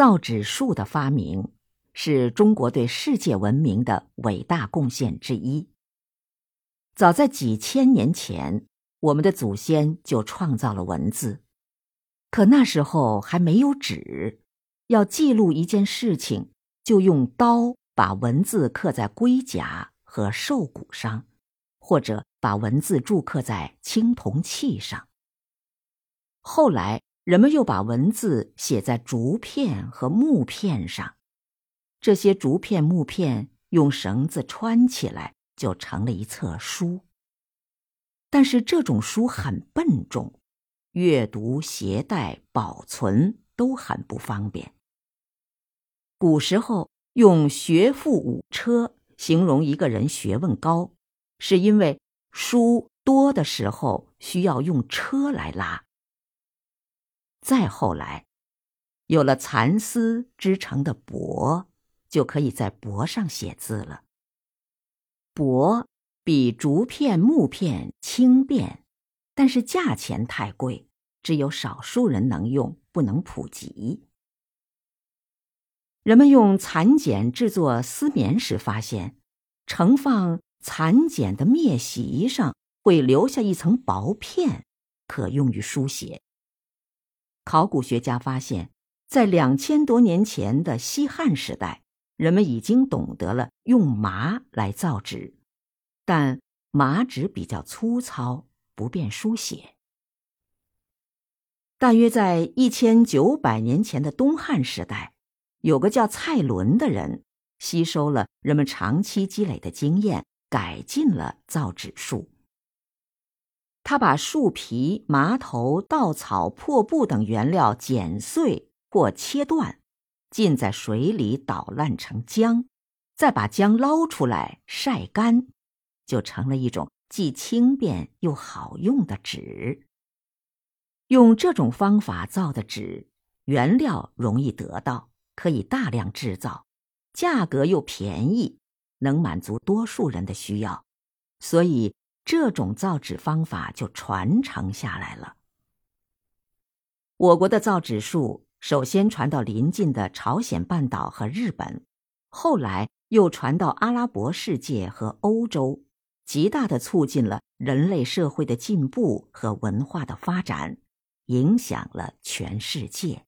造纸术的发明是中国对世界文明的伟大贡献之一。早在几千年前，我们的祖先就创造了文字，可那时候还没有纸，要记录一件事情，就用刀把文字刻在龟甲和兽骨上，或者把文字铸刻在青铜器上。后来。人们又把文字写在竹片和木片上，这些竹片、木片用绳子穿起来，就成了一册书。但是这种书很笨重，阅读、携带、保存都很不方便。古时候用“学富五车”形容一个人学问高，是因为书多的时候需要用车来拉。再后来，有了蚕丝织成的帛，就可以在帛上写字了。帛比竹片、木片轻便，但是价钱太贵，只有少数人能用，不能普及。人们用蚕茧制作丝棉时，发现盛放蚕茧的篾席上会留下一层薄片，可用于书写。考古学家发现，在两千多年前的西汉时代，人们已经懂得了用麻来造纸，但麻纸比较粗糙，不便书写。大约在一千九百年前的东汉时代，有个叫蔡伦的人，吸收了人们长期积累的经验，改进了造纸术。他把树皮、麻头、稻草、破布等原料剪碎或切断，浸在水里捣烂成浆，再把浆捞出来晒干，就成了一种既轻便又好用的纸。用这种方法造的纸，原料容易得到，可以大量制造，价格又便宜，能满足多数人的需要，所以。这种造纸方法就传承下来了。我国的造纸术首先传到邻近的朝鲜半岛和日本，后来又传到阿拉伯世界和欧洲，极大的促进了人类社会的进步和文化的发展，影响了全世界。